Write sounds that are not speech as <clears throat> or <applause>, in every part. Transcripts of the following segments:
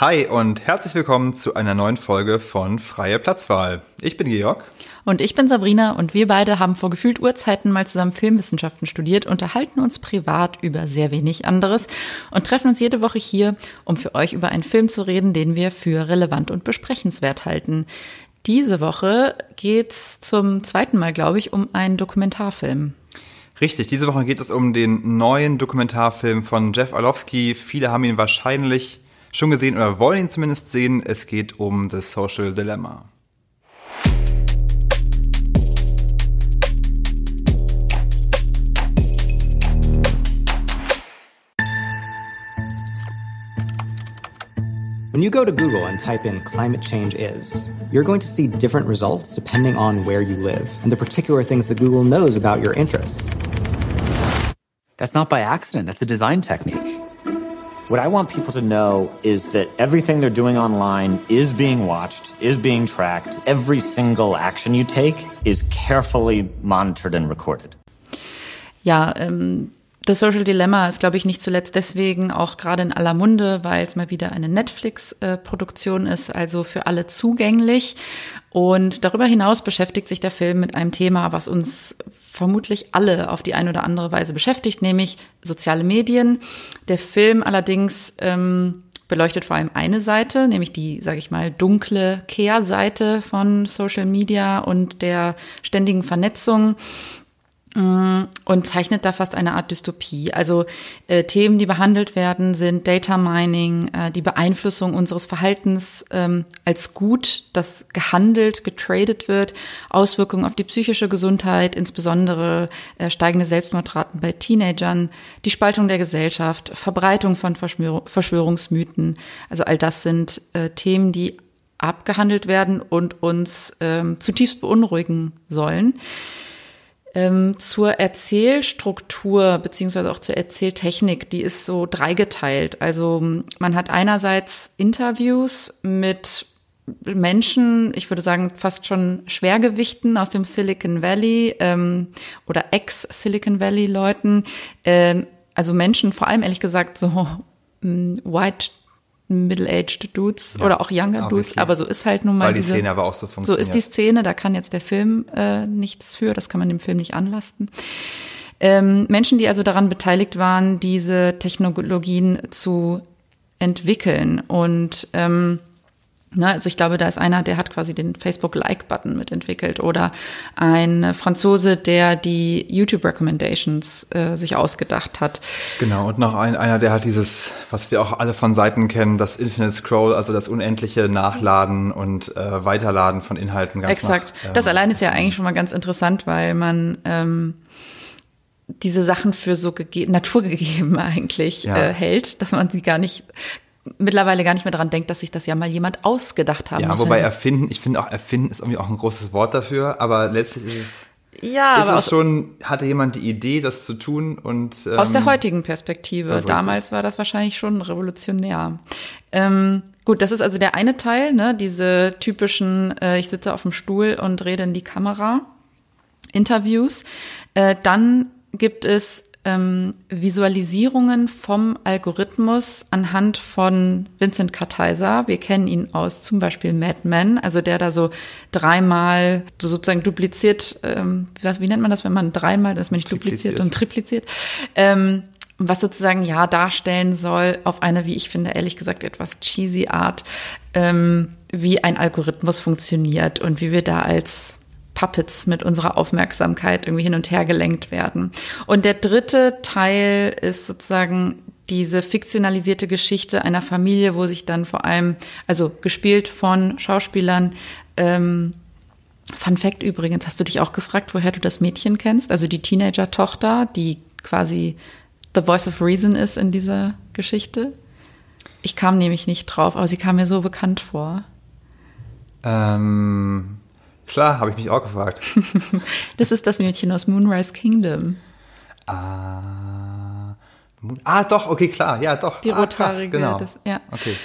Hi und herzlich willkommen zu einer neuen Folge von Freie Platzwahl. Ich bin Georg. Und ich bin Sabrina und wir beide haben vor gefühlt Urzeiten mal zusammen Filmwissenschaften studiert, unterhalten uns privat über sehr wenig anderes und treffen uns jede Woche hier, um für euch über einen Film zu reden, den wir für relevant und besprechenswert halten. Diese Woche geht's zum zweiten Mal, glaube ich, um einen Dokumentarfilm. Richtig, diese Woche geht es um den neuen Dokumentarfilm von Jeff Orlowski. Viele haben ihn wahrscheinlich schon gesehen oder wollen ihn zumindest sehen. Es geht um The Social Dilemma. When you go to Google and type in climate change is, you're going to see different results depending on where you live and the particular things that Google knows about your interests. That's not by accident, that's a design technique. What I want people to know is that everything they're doing online is being watched, is being tracked. Every single action you take is carefully monitored and recorded. Ja, ähm, The Social Dilemma ist, glaube ich, nicht zuletzt deswegen auch gerade in aller Munde, weil es mal wieder eine Netflix-Produktion ist, also für alle zugänglich. Und darüber hinaus beschäftigt sich der Film mit einem Thema, was uns vermutlich alle auf die eine oder andere Weise beschäftigt, nämlich soziale Medien. Der Film allerdings ähm, beleuchtet vor allem eine Seite, nämlich die, sage ich mal, dunkle Kehrseite von Social Media und der ständigen Vernetzung. Mm, und zeichnet da fast eine Art Dystopie. Also äh, Themen, die behandelt werden, sind Data Mining, äh, die Beeinflussung unseres Verhaltens ähm, als gut, das gehandelt, getradet wird, Auswirkungen auf die psychische Gesundheit, insbesondere äh, steigende Selbstmordraten bei Teenagern, die Spaltung der Gesellschaft, Verbreitung von Verschwör Verschwörungsmythen. Also all das sind äh, Themen, die abgehandelt werden und uns ähm, zutiefst beunruhigen sollen. Ähm, zur Erzählstruktur beziehungsweise auch zur Erzähltechnik, die ist so dreigeteilt. Also man hat einerseits Interviews mit Menschen, ich würde sagen fast schon Schwergewichten aus dem Silicon Valley ähm, oder Ex-Silicon Valley-Leuten, ähm, also Menschen, vor allem ehrlich gesagt so mm, <laughs> White Middle-aged Dudes ja, oder auch Younger Dudes, aber so ist halt nun mal Weil die diese, Szene aber auch so funktioniert. So ist die Szene, da kann jetzt der Film äh, nichts für, das kann man dem Film nicht anlasten. Ähm, Menschen, die also daran beteiligt waren, diese Technologien zu entwickeln und ähm, Ne, also ich glaube, da ist einer, der hat quasi den Facebook-Like-Button mitentwickelt oder ein Franzose, der die YouTube-Recommendations äh, sich ausgedacht hat. Genau, und noch ein, einer, der hat dieses, was wir auch alle von Seiten kennen, das Infinite Scroll, also das unendliche Nachladen und äh, Weiterladen von Inhalten. Ganz Exakt. Nach, ähm, das allein ist ja eigentlich schon mal ganz interessant, weil man ähm, diese Sachen für so naturgegeben <laughs> eigentlich ja. äh, hält, dass man sie gar nicht mittlerweile gar nicht mehr daran denkt, dass sich das ja mal jemand ausgedacht haben ja, muss. Wobei erfinden, ich finde auch erfinden ist irgendwie auch ein großes Wort dafür, aber letztlich ist es ja, ist es schon, hatte jemand die Idee, das zu tun und ähm, aus der heutigen Perspektive. Damals richtig. war das wahrscheinlich schon revolutionär. Ähm, gut, das ist also der eine Teil, ne, diese typischen, äh, ich sitze auf dem Stuhl und rede in die Kamera. Interviews. Äh, dann gibt es ähm, Visualisierungen vom Algorithmus anhand von Vincent Kartheiser. Wir kennen ihn aus zum Beispiel Mad Men, also der da so dreimal so sozusagen dupliziert, ähm, wie nennt man das, wenn man dreimal, dass man nicht dupliziert und tripliziert, ähm, was sozusagen ja darstellen soll auf eine, wie ich finde, ehrlich gesagt etwas cheesy Art, ähm, wie ein Algorithmus funktioniert und wie wir da als Puppets mit unserer Aufmerksamkeit irgendwie hin und her gelenkt werden. Und der dritte Teil ist sozusagen diese fiktionalisierte Geschichte einer Familie, wo sich dann vor allem, also gespielt von Schauspielern, ähm, Fun Fact übrigens, hast du dich auch gefragt, woher du das Mädchen kennst? Also die Teenager-Tochter, die quasi the voice of reason ist in dieser Geschichte? Ich kam nämlich nicht drauf, aber sie kam mir so bekannt vor. Ähm, Klar, habe ich mich auch gefragt. <laughs> das ist das Mädchen aus Moonrise Kingdom. Ah, ah doch, okay, klar, ja, doch. Die ah, rothaarige, genau. Das, ja. Okay.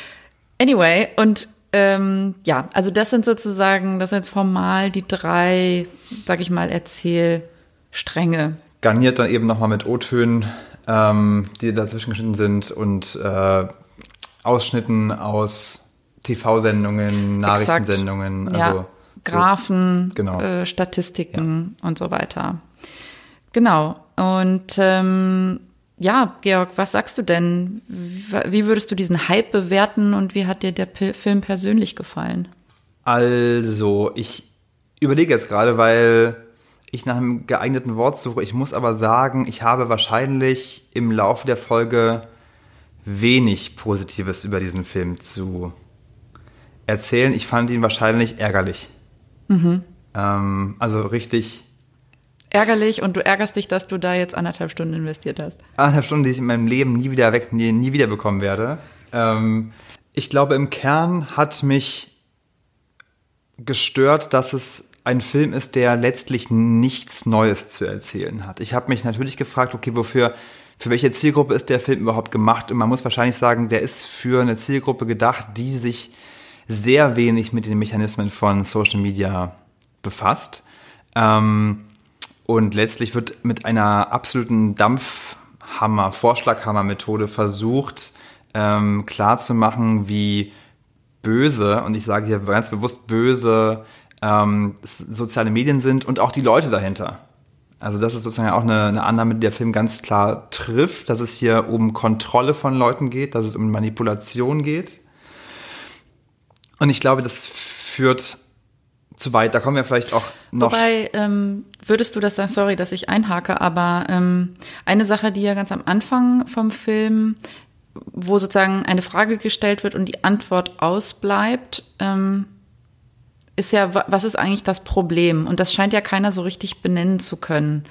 Anyway, und ähm, ja, also das sind sozusagen, das sind jetzt formal die drei, sag ich mal, Erzählstränge. Garniert dann eben nochmal mit O-Tönen, ähm, die dazwischen geschnitten sind und äh, Ausschnitten aus TV-Sendungen, Nachrichtensendungen, also ja, Graphen, so, genau. äh, Statistiken und so weiter. Genau. Und ähm, ja, Georg, was sagst du denn? Wie würdest du diesen Hype bewerten und wie hat dir der P Film persönlich gefallen? Also, ich überlege jetzt gerade, weil ich nach einem geeigneten Wort suche. Ich muss aber sagen, ich habe wahrscheinlich im Laufe der Folge wenig Positives über diesen Film zu erzählen. Ich fand ihn wahrscheinlich ärgerlich. Mhm. Ähm, also richtig ärgerlich und du ärgerst dich, dass du da jetzt anderthalb Stunden investiert hast. Anderthalb Stunden, die ich in meinem Leben nie wieder weg, nie, nie wieder bekommen werde. Ähm, ich glaube, im Kern hat mich gestört, dass es ein Film ist, der letztlich nichts Neues zu erzählen hat. Ich habe mich natürlich gefragt, okay, wofür, für welche Zielgruppe ist der Film überhaupt gemacht? Und man muss wahrscheinlich sagen, der ist für eine Zielgruppe gedacht, die sich sehr wenig mit den Mechanismen von Social Media befasst. Ähm, und letztlich wird mit einer absoluten Dampfhammer, Vorschlaghammer-Methode versucht, ähm, klarzumachen, wie böse, und ich sage hier ganz bewusst böse, ähm, soziale Medien sind und auch die Leute dahinter. Also das ist sozusagen auch eine, eine Annahme, die der Film ganz klar trifft, dass es hier um Kontrolle von Leuten geht, dass es um Manipulation geht. Und ich glaube, das führt zu weit. Da kommen wir vielleicht auch noch. Wobei, ähm, würdest du das sagen, sorry, dass ich einhake, aber ähm, eine Sache, die ja ganz am Anfang vom Film, wo sozusagen eine Frage gestellt wird und die Antwort ausbleibt, ähm, ist ja, was ist eigentlich das Problem? Und das scheint ja keiner so richtig benennen zu können.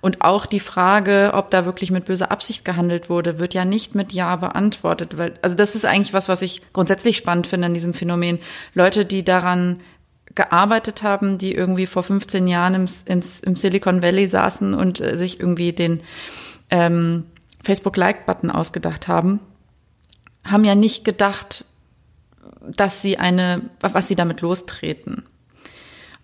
Und auch die Frage, ob da wirklich mit böser Absicht gehandelt wurde, wird ja nicht mit Ja beantwortet. Weil, also das ist eigentlich was, was ich grundsätzlich spannend finde an diesem Phänomen. Leute, die daran gearbeitet haben, die irgendwie vor 15 Jahren im, ins, im Silicon Valley saßen und äh, sich irgendwie den ähm, Facebook-Like-Button ausgedacht haben, haben ja nicht gedacht, dass sie eine, was sie damit lostreten.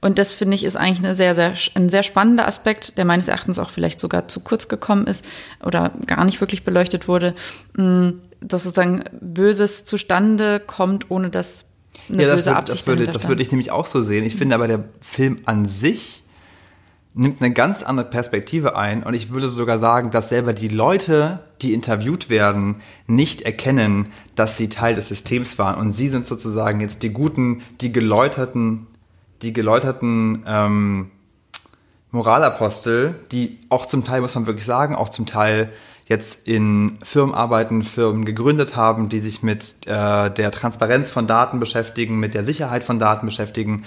Und das finde ich ist eigentlich eine sehr, sehr, ein sehr spannender Aspekt, der meines Erachtens auch vielleicht sogar zu kurz gekommen ist oder gar nicht wirklich beleuchtet wurde, mm, dass sozusagen Böses zustande kommt, ohne dass eine ja, böse das, Absicht das würde, das würde ich nämlich auch so sehen. Ich finde aber, der Film an sich nimmt eine ganz andere Perspektive ein und ich würde sogar sagen, dass selber die Leute, die interviewt werden, nicht erkennen, dass sie Teil des Systems waren und sie sind sozusagen jetzt die guten, die geläuterten, die geläuterten ähm, Moralapostel, die auch zum Teil, muss man wirklich sagen, auch zum Teil jetzt in Firmen arbeiten, Firmen gegründet haben, die sich mit äh, der Transparenz von Daten beschäftigen, mit der Sicherheit von Daten beschäftigen.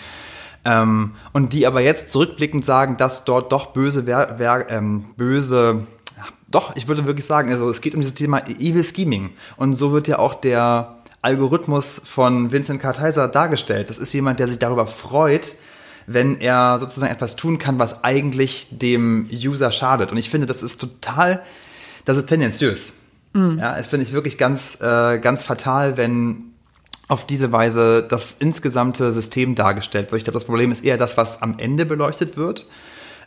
Ähm, und die aber jetzt zurückblickend sagen, dass dort doch böse, wer, wer, ähm, böse, doch, ich würde wirklich sagen, also es geht um dieses Thema Evil Scheming. Und so wird ja auch der Algorithmus von Vincent Kartheiser dargestellt. Das ist jemand, der sich darüber freut, wenn er sozusagen etwas tun kann, was eigentlich dem User schadet. Und ich finde, das ist total das ist tendenziös. Mhm. Ja, es finde ich wirklich ganz, äh, ganz fatal, wenn auf diese Weise das insgesamte System dargestellt wird. Ich glaube, das Problem ist eher das, was am Ende beleuchtet wird.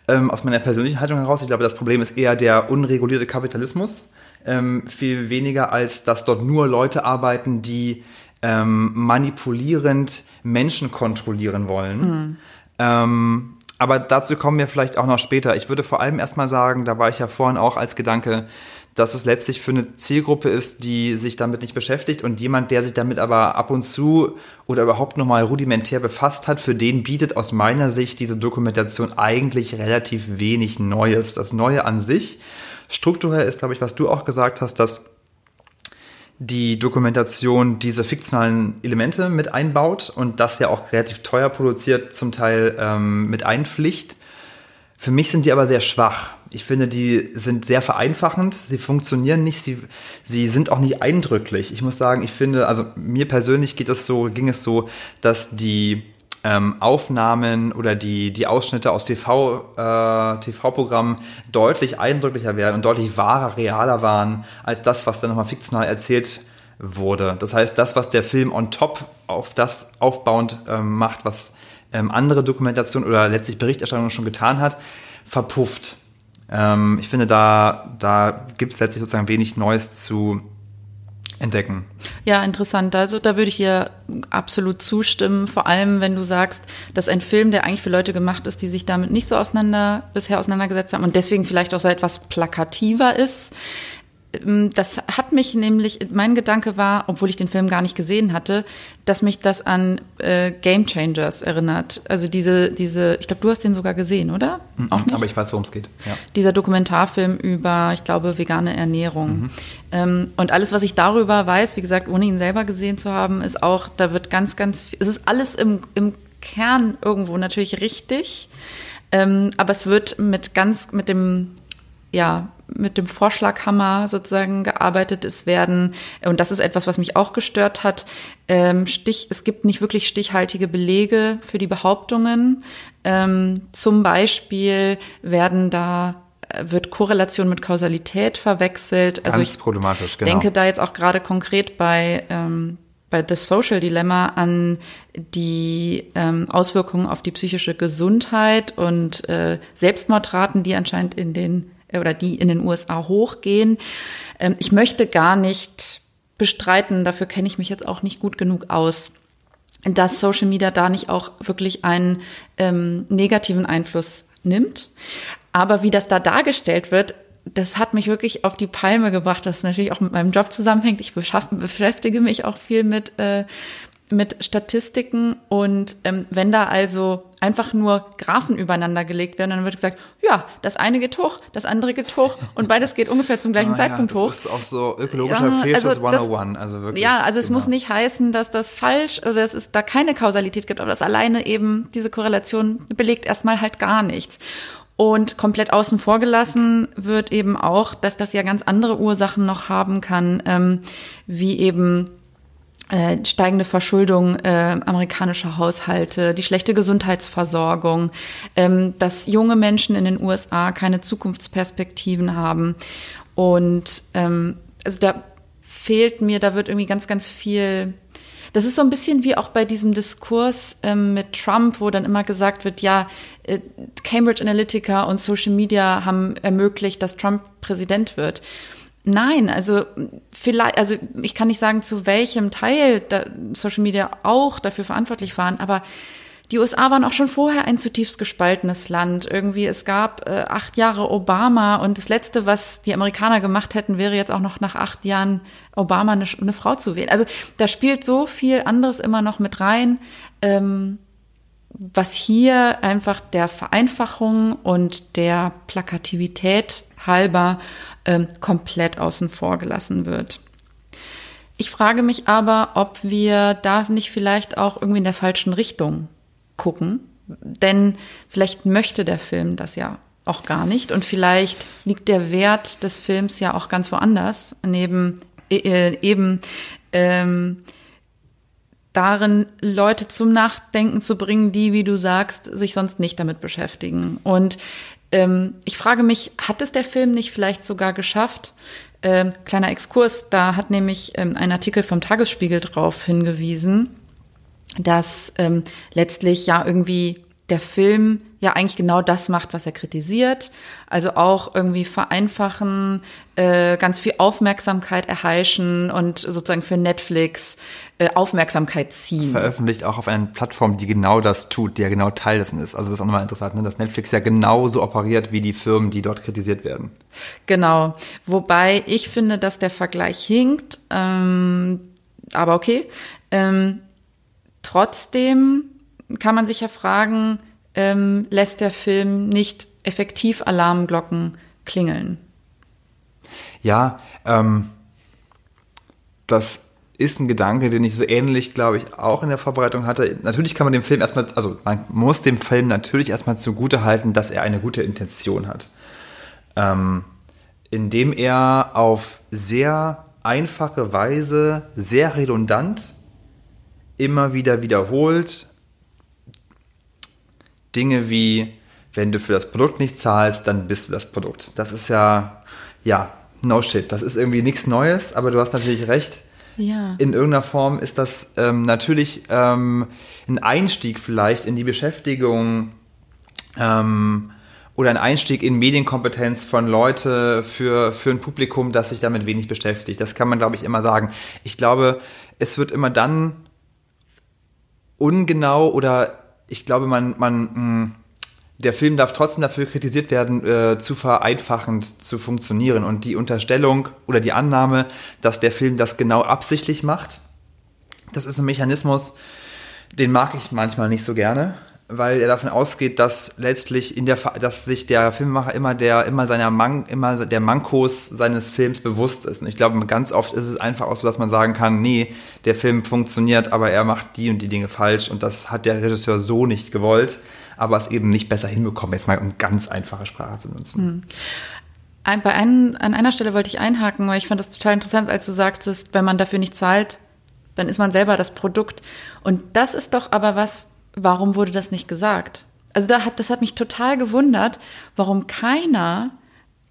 Ähm, aus meiner persönlichen Haltung heraus. Ich glaube, das Problem ist eher der unregulierte Kapitalismus. Ähm, viel weniger als, dass dort nur Leute arbeiten, die ähm, manipulierend Menschen kontrollieren wollen. Mhm. Ähm, aber dazu kommen wir vielleicht auch noch später. Ich würde vor allem erstmal sagen, da war ich ja vorhin auch als Gedanke, dass es letztlich für eine Zielgruppe ist, die sich damit nicht beschäftigt und jemand, der sich damit aber ab und zu oder überhaupt nochmal rudimentär befasst hat, für den bietet aus meiner Sicht diese Dokumentation eigentlich relativ wenig Neues. Das Neue an sich, strukturell ist, glaube ich, was du auch gesagt hast, dass die Dokumentation diese fiktionalen Elemente mit einbaut und das ja auch relativ teuer produziert, zum Teil ähm, mit einpflicht. Für mich sind die aber sehr schwach. Ich finde, die sind sehr vereinfachend, sie funktionieren nicht, sie, sie sind auch nicht eindrücklich. Ich muss sagen, ich finde, also mir persönlich geht es so, ging es so, dass die ähm, Aufnahmen oder die, die Ausschnitte aus TV, äh, TV-Programmen deutlich eindrücklicher werden und deutlich wahrer, realer waren als das, was dann nochmal fiktional erzählt wurde. Das heißt, das, was der Film on top auf das aufbauend ähm, macht, was ähm, andere Dokumentationen oder letztlich Berichterstattung schon getan hat, verpufft. Ähm, ich finde, da, da gibt es letztlich sozusagen wenig Neues zu entdecken. Ja, interessant. Also da würde ich dir absolut zustimmen. Vor allem, wenn du sagst, dass ein Film, der eigentlich für Leute gemacht ist, die sich damit nicht so auseinander bisher auseinandergesetzt haben und deswegen vielleicht auch so etwas plakativer ist, das hat mich nämlich, mein Gedanke war, obwohl ich den Film gar nicht gesehen hatte, dass mich das an äh, Game Changers erinnert. Also diese, diese, ich glaube, du hast den sogar gesehen, oder? Mhm? Aber ich weiß, worum es geht. Ja. Dieser Dokumentarfilm über, ich glaube, vegane Ernährung. Mhm. Ähm, und alles, was ich darüber weiß, wie gesagt, ohne ihn selber gesehen zu haben, ist auch, da wird ganz, ganz, es ist alles im, im Kern irgendwo natürlich richtig. Ähm, aber es wird mit ganz, mit dem, ja, mit dem Vorschlaghammer sozusagen gearbeitet. Es werden, und das ist etwas, was mich auch gestört hat, ähm, Stich, es gibt nicht wirklich stichhaltige Belege für die Behauptungen. Ähm, zum Beispiel werden da wird Korrelation mit Kausalität verwechselt. Also Ganz ich problematisch, genau. denke da jetzt auch gerade konkret bei ähm, bei The Social Dilemma an die ähm, Auswirkungen auf die psychische Gesundheit und äh, Selbstmordraten, die anscheinend in den oder die in den USA hochgehen. Ähm, ich möchte gar nicht bestreiten, dafür kenne ich mich jetzt auch nicht gut genug aus, dass Social Media da nicht auch wirklich einen ähm, negativen Einfluss nimmt. Aber wie das da dargestellt wird, das hat mich wirklich auf die Palme gebracht, das natürlich auch mit meinem Job zusammenhängt. Ich beschäftige mich auch viel mit äh, mit Statistiken und ähm, wenn da also einfach nur Graphen übereinander gelegt werden, dann wird gesagt, ja, das eine geht hoch, das andere geht hoch und beides geht ungefähr zum gleichen ah, Zeitpunkt ja, hoch. Das ist auch so ökologischer ja, Fehlschuss also 101, also wirklich. Ja, also es genau. muss nicht heißen, dass das falsch oder dass es da keine Kausalität gibt, aber das alleine eben diese Korrelation belegt erstmal halt gar nichts. Und komplett außen vor gelassen wird eben auch, dass das ja ganz andere Ursachen noch haben kann, ähm, wie eben äh, steigende Verschuldung äh, amerikanischer Haushalte, die schlechte Gesundheitsversorgung, ähm, dass junge Menschen in den USA keine Zukunftsperspektiven haben. Und ähm, also da fehlt mir, da wird irgendwie ganz, ganz viel. Das ist so ein bisschen wie auch bei diesem Diskurs ähm, mit Trump, wo dann immer gesagt wird, ja, äh, Cambridge Analytica und Social Media haben ermöglicht, dass Trump Präsident wird. Nein, also vielleicht, also ich kann nicht sagen, zu welchem Teil Social Media auch dafür verantwortlich waren, aber die USA waren auch schon vorher ein zutiefst gespaltenes Land. Irgendwie, es gab äh, acht Jahre Obama und das Letzte, was die Amerikaner gemacht hätten, wäre jetzt auch noch nach acht Jahren Obama eine, eine Frau zu wählen. Also da spielt so viel anderes immer noch mit rein, ähm, was hier einfach der Vereinfachung und der Plakativität halber ähm, komplett außen vor gelassen wird. Ich frage mich aber, ob wir da nicht vielleicht auch irgendwie in der falschen Richtung gucken. Denn vielleicht möchte der Film das ja auch gar nicht. Und vielleicht liegt der Wert des Films ja auch ganz woanders, neben äh, eben ähm, darin, Leute zum Nachdenken zu bringen, die, wie du sagst, sich sonst nicht damit beschäftigen. Und ähm, ich frage mich, hat es der Film nicht vielleicht sogar geschafft? Ähm, kleiner Exkurs, da hat nämlich ähm, ein Artikel vom Tagesspiegel drauf hingewiesen, dass ähm, letztlich ja irgendwie der Film ja eigentlich genau das macht, was er kritisiert. Also auch irgendwie vereinfachen, äh, ganz viel Aufmerksamkeit erheischen und sozusagen für Netflix äh, Aufmerksamkeit ziehen. Veröffentlicht auch auf einer Plattform, die genau das tut, die ja genau Teil dessen ist. Also das ist auch nochmal interessant, ne? dass Netflix ja genauso operiert wie die Firmen, die dort kritisiert werden. Genau. Wobei ich finde, dass der Vergleich hinkt. Ähm, aber okay. Ähm, trotzdem kann man sich ja fragen, ähm, lässt der Film nicht effektiv Alarmglocken klingeln? Ja, ähm, das ist ein Gedanke, den ich so ähnlich, glaube ich, auch in der Vorbereitung hatte. Natürlich kann man dem Film erstmal, also man muss dem Film natürlich erstmal zugute halten, dass er eine gute Intention hat. Ähm, indem er auf sehr einfache Weise, sehr redundant, immer wieder wiederholt, Dinge wie, wenn du für das Produkt nicht zahlst, dann bist du das Produkt. Das ist ja, ja, no shit. Das ist irgendwie nichts Neues, aber du hast natürlich recht. Ja. In irgendeiner Form ist das ähm, natürlich ähm, ein Einstieg vielleicht in die Beschäftigung ähm, oder ein Einstieg in Medienkompetenz von Leute für, für ein Publikum, das sich damit wenig beschäftigt. Das kann man, glaube ich, immer sagen. Ich glaube, es wird immer dann ungenau oder ich glaube, man, man, mh, hm, der Film darf trotzdem dafür kritisiert werden, äh, zu vereinfachend zu funktionieren. Und die Unterstellung oder die Annahme, dass der Film das genau absichtlich macht, das ist ein Mechanismus, den mag ich manchmal nicht so gerne, weil er davon ausgeht, dass letztlich in der, dass sich der Filmemacher immer der, immer seiner Man, immer der Mankos seines Films bewusst ist. Und ich glaube, ganz oft ist es einfach auch so, dass man sagen kann, nee, der Film funktioniert, aber er macht die und die Dinge falsch und das hat der Regisseur so nicht gewollt aber es eben nicht besser hinbekommen, jetzt mal um ganz einfache Sprache zu nutzen. Hm. Bei ein, an einer Stelle wollte ich einhaken, weil ich fand das total interessant, als du sagst, wenn man dafür nicht zahlt, dann ist man selber das Produkt. Und das ist doch aber was, warum wurde das nicht gesagt? Also da hat, das hat mich total gewundert, warum keiner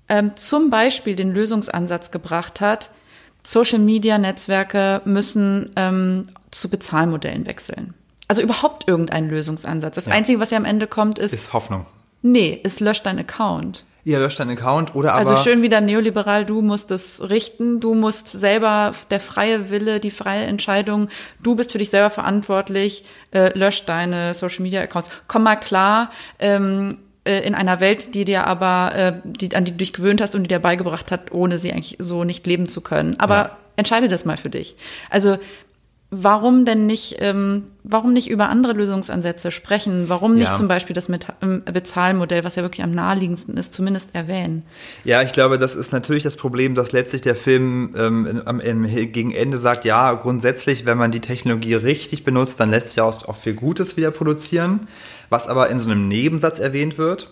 ähm, zum Beispiel den Lösungsansatz gebracht hat, Social-Media-Netzwerke müssen ähm, zu Bezahlmodellen wechseln. Also überhaupt irgendein Lösungsansatz. Das ja. Einzige, was ja am Ende kommt, ist. Ist Hoffnung. Nee, es löscht dein Account. Ihr löscht deinen Account oder aber. Also schön wieder neoliberal, du musst es richten, du musst selber der freie Wille, die freie Entscheidung, du bist für dich selber verantwortlich, äh, löscht deine Social Media Accounts. Komm mal klar, ähm, äh, in einer Welt, die dir aber, äh, die, an die du dich gewöhnt hast und die dir beigebracht hat, ohne sie eigentlich so nicht leben zu können. Aber ja. entscheide das mal für dich. Also warum denn nicht, ähm, warum nicht über andere Lösungsansätze sprechen? Warum nicht ja. zum Beispiel das mit, ähm, Bezahlmodell, was ja wirklich am naheliegendsten ist, zumindest erwähnen? Ja, ich glaube, das ist natürlich das Problem, dass letztlich der Film ähm, im, im, gegen Ende sagt, ja, grundsätzlich, wenn man die Technologie richtig benutzt, dann lässt sich auch, auch viel Gutes wieder produzieren, was aber in so einem Nebensatz erwähnt wird.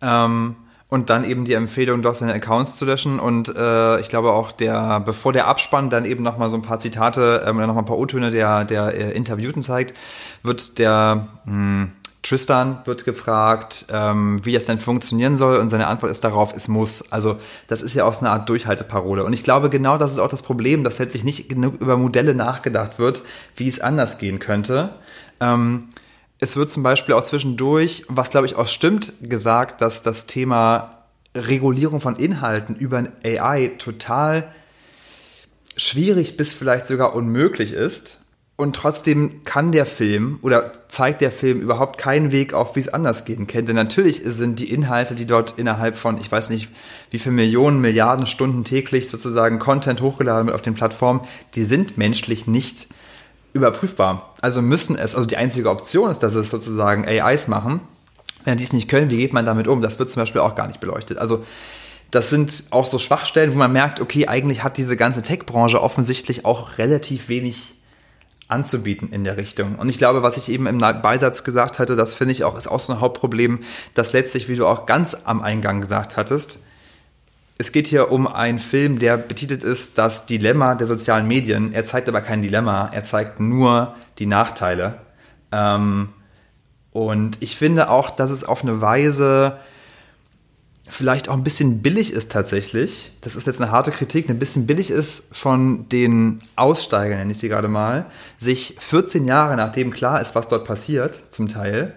Ähm, und dann eben die Empfehlung, doch seine Accounts zu löschen. Und äh, ich glaube auch, der, bevor der Abspann dann eben nochmal so ein paar Zitate ähm, oder nochmal ein paar O-Töne der, der äh, Interviewten zeigt, wird der mh, hm, Tristan wird gefragt, ähm, wie das denn funktionieren soll. Und seine Antwort ist darauf, es muss. Also das ist ja auch so eine Art Durchhalteparole. Und ich glaube, genau das ist auch das Problem, dass letztlich nicht genug über Modelle nachgedacht wird, wie es anders gehen könnte. Ähm, es wird zum Beispiel auch zwischendurch, was glaube ich auch stimmt, gesagt, dass das Thema Regulierung von Inhalten über AI total schwierig bis vielleicht sogar unmöglich ist. Und trotzdem kann der Film oder zeigt der Film überhaupt keinen Weg auf, wie es anders gehen könnte. Denn natürlich sind die Inhalte, die dort innerhalb von, ich weiß nicht, wie viele Millionen, Milliarden Stunden täglich sozusagen Content hochgeladen wird auf den Plattformen, die sind menschlich nicht überprüfbar. Also müssen es, also die einzige Option ist, dass es sozusagen AIs machen. Wenn die es nicht können, wie geht man damit um? Das wird zum Beispiel auch gar nicht beleuchtet. Also das sind auch so Schwachstellen, wo man merkt, okay, eigentlich hat diese ganze Tech-Branche offensichtlich auch relativ wenig anzubieten in der Richtung. Und ich glaube, was ich eben im Beisatz gesagt hatte, das finde ich auch, ist auch so ein Hauptproblem, dass letztlich, wie du auch ganz am Eingang gesagt hattest, es geht hier um einen Film, der betitelt ist Das Dilemma der sozialen Medien. Er zeigt aber kein Dilemma, er zeigt nur die Nachteile. Ähm, und ich finde auch, dass es auf eine Weise vielleicht auch ein bisschen billig ist tatsächlich. Das ist jetzt eine harte Kritik, ein bisschen billig ist von den Aussteigern, nenne ich sie gerade mal, sich 14 Jahre nachdem klar ist, was dort passiert, zum Teil,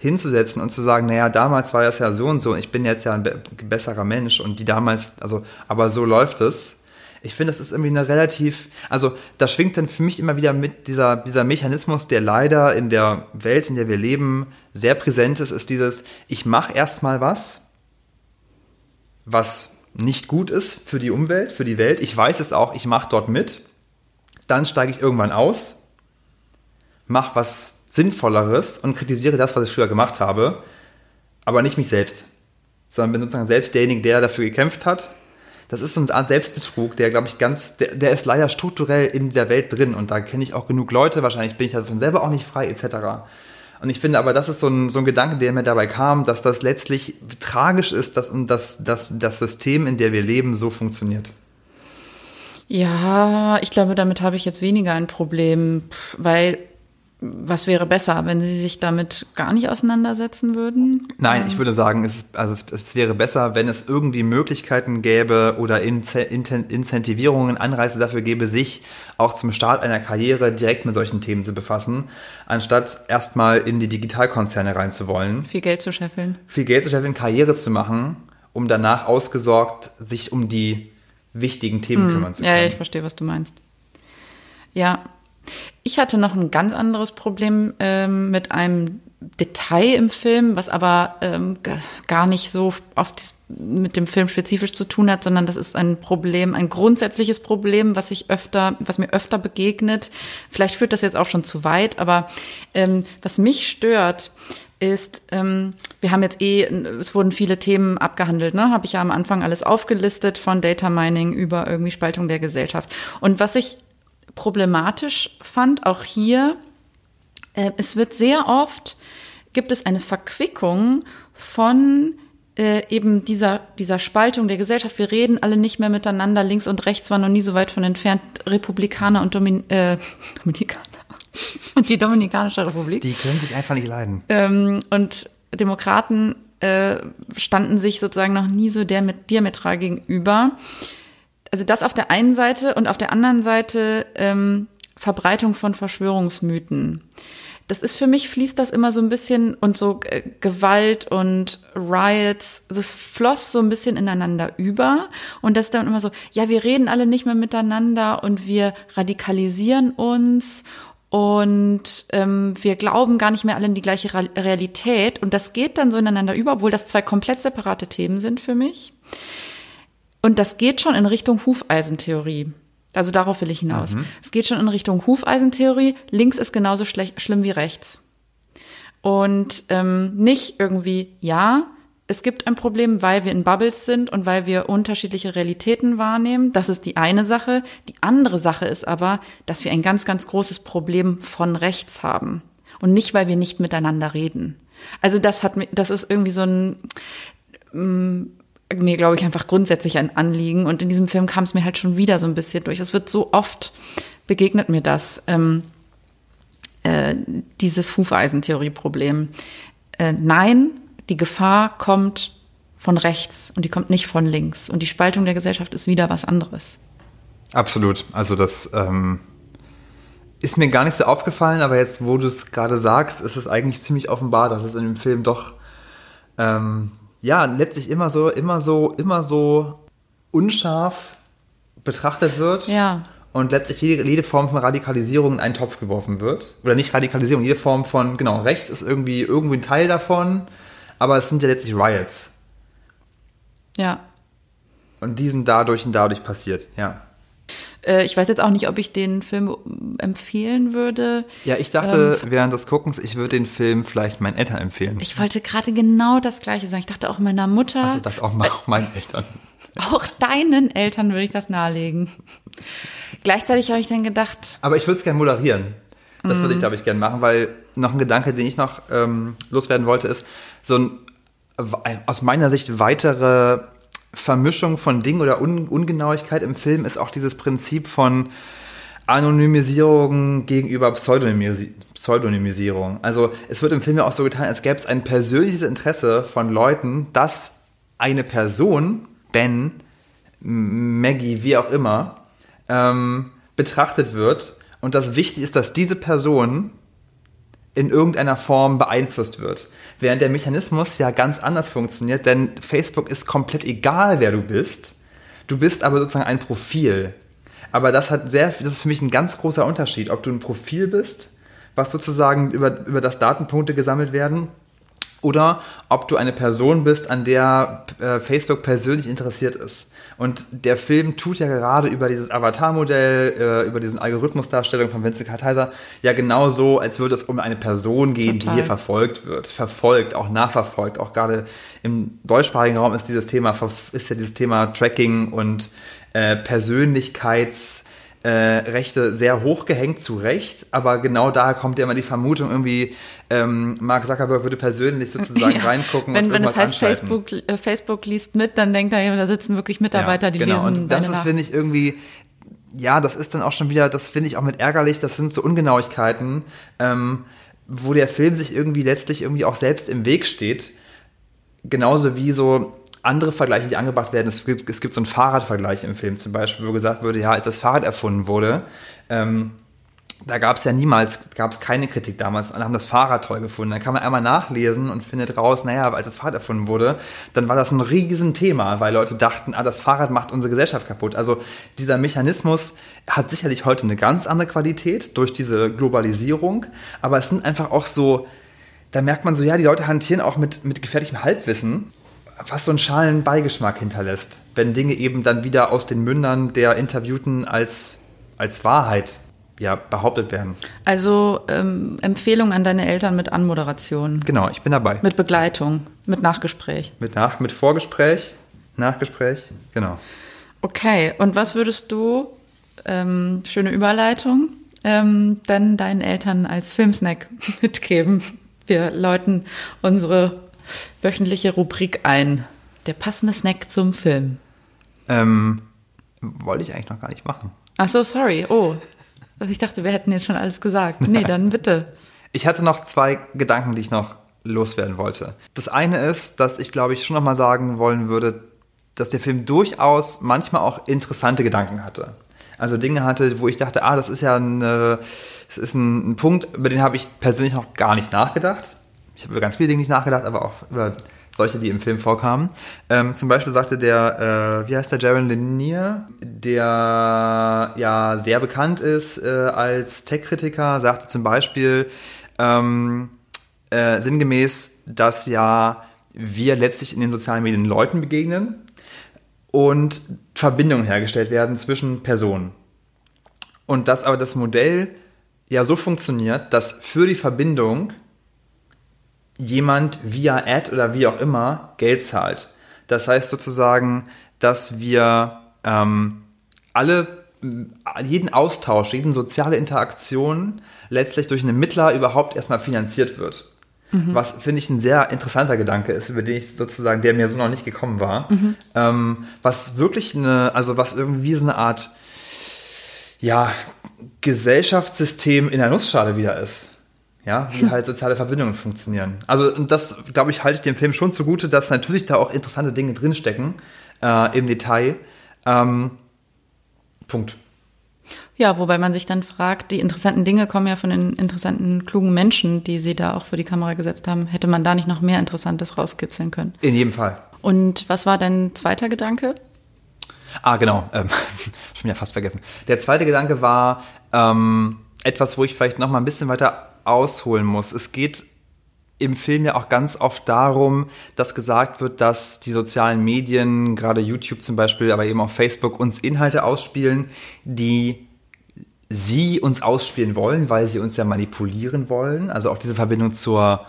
hinzusetzen und zu sagen, naja, damals war das ja so und so, ich bin jetzt ja ein be besserer Mensch und die damals, also, aber so läuft es. Ich finde, das ist irgendwie eine relativ, also da schwingt dann für mich immer wieder mit dieser, dieser Mechanismus, der leider in der Welt, in der wir leben, sehr präsent ist, ist dieses, ich mache erstmal was, was nicht gut ist für die Umwelt, für die Welt. Ich weiß es auch, ich mache dort mit. Dann steige ich irgendwann aus, mache was Sinnvolleres und kritisiere das, was ich früher gemacht habe, aber nicht mich selbst, sondern bin sozusagen selbst derjenige, der dafür gekämpft hat. Das ist so eine Art Selbstbetrug, der, glaube ich, ganz, der, der ist leider strukturell in dieser Welt drin und da kenne ich auch genug Leute, wahrscheinlich bin ich davon selber auch nicht frei, etc. Und ich finde aber, das ist so ein, so ein Gedanke, der mir dabei kam, dass das letztlich tragisch ist, dass dass, dass das System, in dem wir leben, so funktioniert. Ja, ich glaube, damit habe ich jetzt weniger ein Problem, weil was wäre besser, wenn Sie sich damit gar nicht auseinandersetzen würden? Nein, ich würde sagen, es, also es, es wäre besser, wenn es irgendwie Möglichkeiten gäbe oder Inze- Incentivierungen, Anreize dafür gäbe, sich auch zum Start einer Karriere direkt mit solchen Themen zu befassen, anstatt erstmal in die Digitalkonzerne reinzuwollen, Viel Geld zu scheffeln. viel Geld zu scheffeln, Karriere zu machen, um danach ausgesorgt sich um die wichtigen Themen kümmern zu können. ja, ich verstehe, was du meinst. Ja, ich hatte noch ein ganz anderes Problem ähm, mit einem Detail im Film, was aber ähm, gar nicht so oft mit dem Film spezifisch zu tun hat, sondern das ist ein Problem, ein grundsätzliches Problem, was ich öfter, was mir öfter begegnet. Vielleicht führt das jetzt auch schon zu weit, aber ähm, was mich stört, ist, ähm, wir haben jetzt eh, es wurden viele Themen abgehandelt, ne? Habe ich ja am Anfang alles aufgelistet, von Data Mining über irgendwie Spaltung der Gesellschaft. Und was ich problematisch fand, auch hier, äh, es wird sehr oft, gibt es eine Verquickung von äh, eben dieser, dieser Spaltung der Gesellschaft. Wir reden alle nicht mehr miteinander. Links und rechts waren noch nie so weit von entfernt. Republikaner und Domin äh, <laughs> Dominikaner. Und die Dominikanische Republik Die können sich einfach nicht leiden. ähm, und Demokraten äh, standen sich sozusagen noch nie so der mit diametral gegenüber. Also das auf der einen Seite und auf der anderen Seite ähm, Verbreitung von Verschwörungsmythen. Das ist für mich fließt das immer so ein bisschen und so äh, Gewalt und Riots, das floss so ein bisschen ineinander über und das dann immer so, ja, wir reden alle nicht mehr miteinander und wir radikalisieren uns und ähm, wir glauben gar nicht mehr alle in die gleiche Realität und das geht dann so ineinander über, obwohl das zwei komplett separate Themen sind für mich. Und das geht schon in Richtung Hufeisentheorie. Also darauf will ich hinaus. Es geht schon in Richtung Hufeisentheorie. Links ist genauso schlimm wie rechts. Und ähm, nicht irgendwie, ja, es gibt ein Problem, weil wir in Bubbles sind und weil wir unterschiedliche Realitäten wahrnehmen. Das ist die eine Sache. Die andere Sache ist aber, dass wir ein ganz, ganz großes Problem von rechts haben. Und nicht, weil wir nicht miteinander reden. Also das hat mir, das ist irgendwie so ein, mir, glaube ich, einfach grundsätzlich ein Anliegen. Und in diesem Film kam es mir halt schon wieder so ein bisschen durch. Es wird so oft begegnet mir das, ähm, äh, dieses Hufeisentheorie-Problem. Äh, nein, die Gefahr kommt von rechts und die kommt nicht von links. Und die Spaltung der Gesellschaft ist wieder was anderes. Absolut. Also das ähm, ist mir gar nicht so aufgefallen, aber jetzt, wo du es gerade sagst, ist es eigentlich ziemlich offenbar, dass es in dem Film doch ähm, ja letztlich immer so, immer so, immer so unscharf betrachtet wird. Ja. Und letztlich jede, jede Form von Radikalisierung in einen Topf geworfen wird. Oder nicht Radikalisierung, jede Form von, genau, rechts ist irgendwie irgendwie ein Teil davon, aber es sind ja letztlich Riots. Ja. Und die sind dadurch und dadurch passiert, ja. Äh, ich weiß jetzt auch nicht, ob ich den Film empfehlen würde. Ja, ich dachte während des Guckens, ich würde den Film vielleicht meinen Eltern empfehlen. Ich wollte gerade genau das Gleiche sagen. Ich dachte auch meiner Mutter, also ich dachte auch auch <laughs> meinen Eltern. auch deinen Eltern würde ich das nahelegen. Gleichzeitig habe ich dann gedacht, Aber ich würde es gerne moderieren. Das würde ich, glaube ich, gerne machen, weil noch ein Gedanke, den ich noch ähm, loswerden wollte, ist so ein, ein aus meiner Sicht weitere Vermischung von Dingen oder Un Ungenauigkeit im Film ist auch dieses Prinzip von Anonymisierung gegenüber Pseudonymisi Pseudonymisierung. Also es wird im Film ja auch so getan, als gäbe es ein persönliches Interesse von Leuten, dass eine Person, Ben, Maggie, wie auch immer, ähm, betrachtet wird und das wichtig ist, dass diese Person in irgendeiner Form beeinflusst wird. Während der Mechanismus ja ganz anders funktioniert, denn Facebook ist komplett egal, wer du bist. Du bist aber sozusagen ein Profil. Aber das hat sehr, das ist für mich ein ganz großer Unterschied, ob du ein Profil bist, was sozusagen über, über das Datenpunkte gesammelt werden, oder ob du eine Person bist, an der äh, Facebook persönlich interessiert ist. Und der Film tut ja gerade über dieses Avatar-Modell, äh, über diesen Algorithmusdarstellung von Vincent Kartheiser ja genauso, als würde es um eine Person gehen, Total. die hier verfolgt wird, verfolgt, auch nachverfolgt. Auch gerade im deutschsprachigen Raum ist dieses Thema, ist ja dieses Thema Tracking und äh, Persönlichkeits äh, Rechte sehr hochgehängt, zu Recht, aber genau daher kommt ja immer die Vermutung, irgendwie ähm, Mark Zuckerberg würde persönlich sozusagen <laughs> Ja. reingucken wenn, und wenn es heißt, anschalten. Facebook, äh, Facebook liest mit, dann denkt er, ja, da sitzen wirklich Mitarbeiter, ja, die genau. lesen und das ist, finde ich, irgendwie ja, das ist dann auch schon wieder, das finde ich auch mit ärgerlich, das sind so Ungenauigkeiten, ähm, wo der Film sich irgendwie letztlich irgendwie auch selbst im Weg steht. Genauso wie so andere Vergleiche, die angebracht werden. Es gibt, es gibt so einen Fahrradvergleich im Film zum Beispiel, wo gesagt wurde, ja, als das Fahrrad erfunden wurde, ähm, da gab es ja niemals, gab es keine Kritik damals. Alle haben das Fahrrad toll gefunden. Dann kann man einmal nachlesen und findet raus, naja, als das Fahrrad erfunden wurde, dann war das ein Riesenthema, weil Leute dachten, ah, das Fahrrad macht unsere Gesellschaft kaputt. Also dieser Mechanismus hat sicherlich heute eine ganz andere Qualität durch diese Globalisierung, aber es sind einfach auch so, da merkt man so, ja, die Leute hantieren auch mit, mit gefährlichem Halbwissen, was so einen schalen Beigeschmack hinterlässt, wenn Dinge eben dann wieder aus den Mündern der Interviewten als, als Wahrheit ja, behauptet werden. Also ähm, Empfehlung an deine Eltern mit Anmoderation. Genau, ich bin dabei. Mit Begleitung, mit Nachgespräch. Mit, nach, mit Vorgespräch, Nachgespräch, genau. Okay, und was würdest du, ähm, schöne Überleitung, ähm, dann deinen Eltern als Filmsnack <laughs> mitgeben? Wir läuten unsere wöchentliche Rubrik ein. Der passende Snack zum Film. Ähm, wollte ich eigentlich noch gar nicht machen. Ach so, sorry. Oh, ich dachte, wir hätten jetzt schon alles gesagt. Nee, dann bitte. <laughs> Ich hatte noch zwei Gedanken, die ich noch loswerden wollte. Das eine ist, dass ich glaube ich schon noch mal sagen wollen würde, dass der Film durchaus manchmal auch interessante Gedanken hatte. Also Dinge hatte, wo ich dachte, ah, das ist ja ein, das ist ein, ein Punkt, über den habe ich persönlich noch gar nicht nachgedacht. Ich habe über ganz viele Dinge nicht nachgedacht, aber auch über solche, die im Film vorkamen. Ähm, zum Beispiel sagte der, äh, wie heißt der, Jaron Lanier, der ja sehr bekannt ist äh, als Tech-Kritiker, sagte zum Beispiel ähm, äh, sinngemäß, dass ja wir letztlich in den sozialen Medien Leuten begegnen und Verbindungen hergestellt werden zwischen Personen. Und dass aber das Modell ja so funktioniert, dass für die Verbindung jemand via Ad oder wie auch immer Geld zahlt. Das heißt sozusagen, dass wir ähm, alle, jeden Austausch, jeden soziale Interaktion letztlich durch einen Mittler überhaupt erstmal finanziert wird. Mhm. Was finde ich ein sehr interessanter Gedanke ist, über den ich sozusagen, der mir so noch nicht gekommen war. Mhm. Ähm, was wirklich eine, also was irgendwie so eine Art, ja, Gesellschaftssystem in der Nussschale wieder ist ja, wie halt soziale Verbindungen funktionieren. Also das, glaube ich, halte ich dem Film schon zugute, dass natürlich da auch interessante Dinge drinstecken äh, im Detail. Ähm, Punkt. Ja, wobei man sich dann fragt, die interessanten Dinge kommen ja von den interessanten, klugen Menschen, die sie da auch vor die Kamera gesetzt haben. Hätte man da nicht noch mehr Interessantes rauskitzeln können? In jedem Fall. Und was war dein zweiter Gedanke? Ah, genau. <laughs> Ähm, schon wieder fast vergessen. Der zweite Gedanke war ähm, etwas, wo ich vielleicht noch mal ein bisschen weiter ausholen muss. Es geht im Film ja auch ganz oft darum, dass gesagt wird, dass die sozialen Medien, gerade YouTube zum Beispiel, aber eben auch Facebook, uns Inhalte ausspielen, die sie uns ausspielen wollen, weil sie uns ja manipulieren wollen. Also auch diese Verbindung zur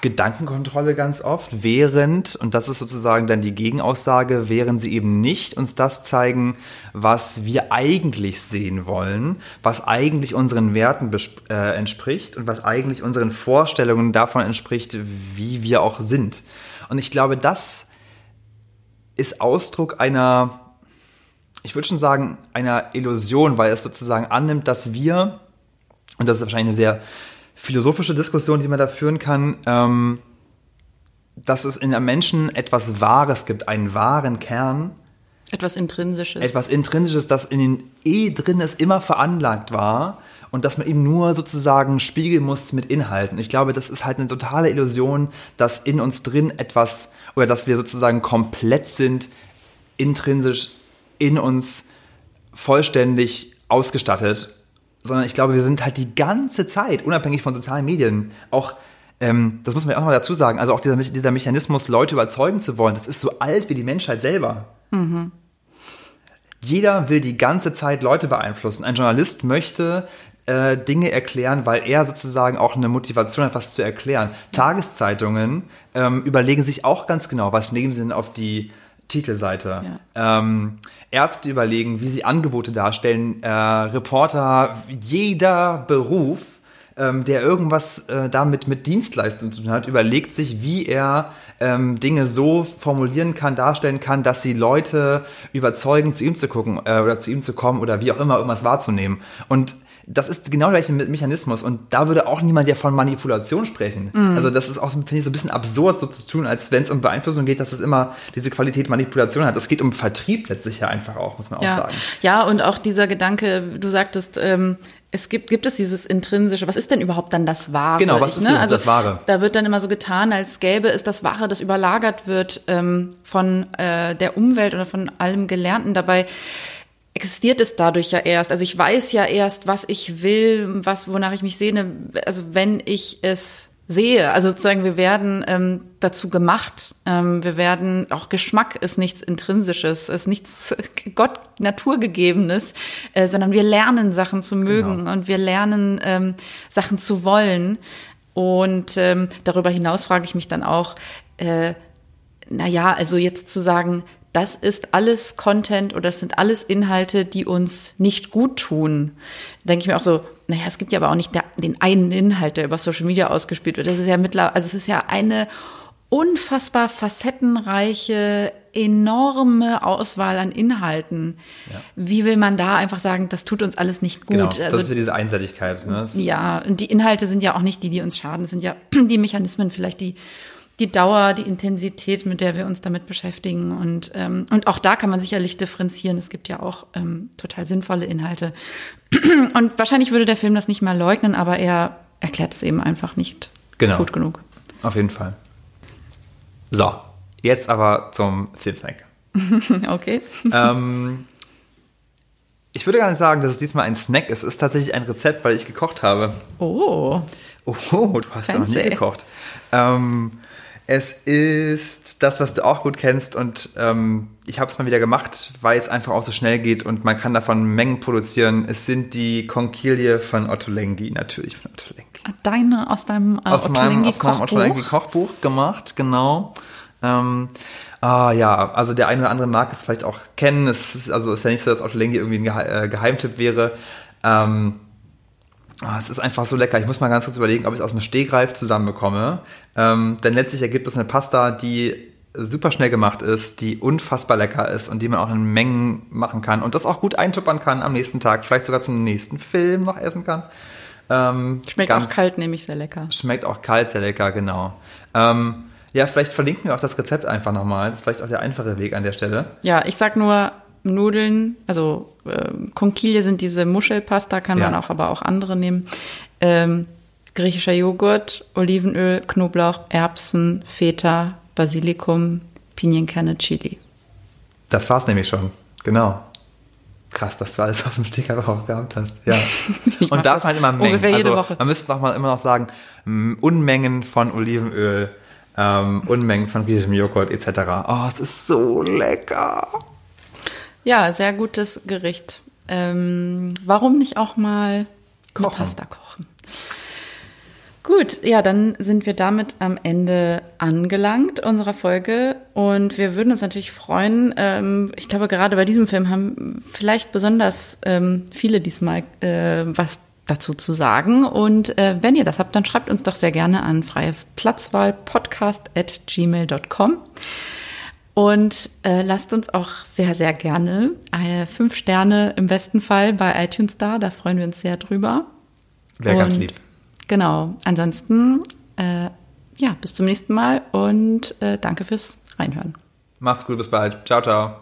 Gedankenkontrolle ganz oft, während, und das ist sozusagen dann die Gegenaussage, während sie eben nicht uns das zeigen, was wir eigentlich sehen wollen, was eigentlich unseren Werten äh, entspricht und was eigentlich unseren Vorstellungen davon entspricht, wie wir auch sind. Und ich glaube, das ist Ausdruck einer, ich würde schon sagen, einer Illusion, weil es sozusagen annimmt, dass wir, und das ist wahrscheinlich eine sehr philosophische Diskussion, die man da führen kann, ähm, dass es in einem Menschen etwas Wahres gibt, einen wahren Kern. Etwas Intrinsisches. Etwas Intrinsisches, das in den eh drin ist, immer veranlagt war und dass man eben nur sozusagen spiegeln muss mit Inhalten. Ich glaube, das ist halt eine totale Illusion, dass in uns drin etwas oder dass wir sozusagen komplett sind, intrinsisch in uns vollständig ausgestattet sondern ich glaube, wir sind halt die ganze Zeit, unabhängig von sozialen Medien, auch, ähm, das muss man ja auch noch mal dazu sagen, also auch dieser, dieser Mechanismus, Leute überzeugen zu wollen, das ist so alt wie die Menschheit selber. Mhm. Jeder will die ganze Zeit Leute beeinflussen. Ein Journalist möchte äh, Dinge erklären, weil er sozusagen auch eine Motivation hat, was zu erklären. Tageszeitungen ähm, überlegen sich auch ganz genau, was nehmen sie denn auf die Titelseite. Ja. Ähm, Ärzte überlegen, wie sie Angebote darstellen. Äh, Reporter, jeder Beruf, ähm, der irgendwas äh, damit mit Dienstleistungen zu tun hat, überlegt sich, wie er ähm, Dinge so formulieren kann, darstellen kann, dass sie Leute überzeugen, zu ihm zu gucken äh, oder zu ihm zu kommen oder wie auch immer irgendwas wahrzunehmen. Und das ist genau der gleiche Mechanismus und da würde auch niemand ja von Manipulation sprechen. Mhm. Also das ist auch, finde ich, so ein bisschen absurd so zu tun, als wenn es um Beeinflussung geht, dass es immer diese Qualität Manipulation hat. Es geht um Vertrieb letztlich ja einfach auch, muss man auch Ja. sagen. ja, und auch dieser Gedanke, du sagtest, ähm, es gibt, gibt es dieses intrinsische, was ist denn überhaupt dann das Wahre? Genau, was ist ne? denn also, das Wahre? Da wird dann immer so getan, als gäbe es das Wahre, das überlagert wird ähm, von äh, der Umwelt oder von allem Gelernten. Dabei existiert es dadurch ja erst. Also ich weiß ja erst, was ich will, was, wonach ich mich sehne, also wenn ich es sehe. Also sozusagen, wir werden ähm, dazu gemacht. Ähm, wir werden, auch Geschmack ist nichts Intrinsisches, ist nichts <laughs> Gott Naturgegebenes, äh, sondern wir lernen Sachen zu mögen Genau. und wir lernen ähm, Sachen zu wollen. Und ähm, darüber hinaus frage ich mich dann auch, äh, naja, also jetzt zu sagen, das ist alles Content oder das sind alles Inhalte, die uns nicht gut tun. Da denke ich mir auch so, naja, es gibt ja aber auch nicht den einen Inhalt, der über Social Media ausgespielt wird. Das ist ja mittlerweile, also es ist ja eine unfassbar facettenreiche, enorme Auswahl an Inhalten. Wie will man da einfach sagen, das tut uns alles nicht gut? Genau, also, das ist für diese Einseitigkeit. Ne? Ja, und die Inhalte sind ja auch nicht die, die uns schaden, sind ja <clears throat> die Mechanismen, vielleicht die, die Dauer, die Intensität, mit der wir uns damit beschäftigen. Und, ähm, und auch da kann man sicherlich differenzieren. Es gibt ja auch ähm, total sinnvolle Inhalte. <clears throat> Und wahrscheinlich würde der Film das nicht mal leugnen, aber er erklärt es eben einfach nicht Genau. gut genug. Auf jeden Fall. So, jetzt aber zum Filmsnack. <laughs> Okay. ähm, ich würde gar nicht sagen, dass es diesmal ein Snack ist. Es ist tatsächlich ein Rezept, weil ich gekocht habe. Oh. Oh, du hast ja noch nie gekocht. Ähm, es ist das, was du auch gut kennst und ähm, ich habe es mal wieder gemacht, weil es einfach auch so schnell geht und man kann davon Mengen produzieren. Es sind die Konkilie von Otto Lengi, natürlich von Otto Lengi. Deine aus deinem äh, aus meinem, aus meinem Ottolenghi-Kochbuch. Ottolenghi Kochbuch gemacht, genau. Ähm, ah ja, also der eine oder andere mag es vielleicht auch kennen. Es ist, also ist ja nicht so, dass Ottolenghi irgendwie ein äh, Geheimtipp wäre. Ähm, ah, es ist einfach so lecker. Ich muss mal ganz kurz überlegen, ob ich es aus dem Stegreif zusammenbekomme. Ähm, denn letztlich ergibt es eine Pasta, die super schnell gemacht ist, die unfassbar lecker ist und die man auch in Mengen machen kann und das auch gut eintuppern kann am nächsten Tag, vielleicht sogar zum nächsten Film noch essen kann. Ähm, Schmeckt ganz- auch kalt, nämlich sehr lecker. Schmeckt auch kalt, sehr lecker, genau. Ähm, ja, vielleicht verlinken wir auch das Rezept einfach nochmal. Das ist vielleicht auch der einfache Weg an der Stelle. Ja, ich sag nur Nudeln, also äh, Konkilie sind diese Muschelpasta, kann man Ja. auch aber auch andere nehmen. Ähm, griechischer Joghurt, Olivenöl, Knoblauch, Erbsen, Feta, Basilikum, Pinienkerne, Chili. Das war's nämlich schon. Genau. Krass, dass du alles aus dem Stick einfach auch gehabt hast. Ja. <laughs> Und darf man immer Mengen. ungefähr jede also, Woche. Man müsste noch mal immer noch sagen, Unmengen von Olivenöl, ähm, Unmengen von griechischem Joghurt etc. Oh, es ist so lecker. Ja, sehr gutes Gericht. Ähm, warum nicht auch mal eine Kochen. Pasta kochen? Gut, ja, dann sind wir damit am Ende angelangt unserer Folge und wir würden uns natürlich freuen. Ähm, ich glaube, gerade bei diesem Film haben vielleicht besonders ähm, viele diesmal äh, was dazu zu sagen. Und äh, wenn ihr das habt, dann schreibt uns doch sehr gerne an freie Platzwahl podcast at gmail.com. Und äh, lasst uns auch sehr, sehr gerne äh, fünf Sterne im besten Fall bei iTunes da. Da freuen wir uns sehr drüber. Wäre ganz lieb. Genau. Ansonsten, äh, ja, bis zum nächsten Mal und äh, danke fürs Reinhören. Macht's gut, bis bald. Ciao, ciao.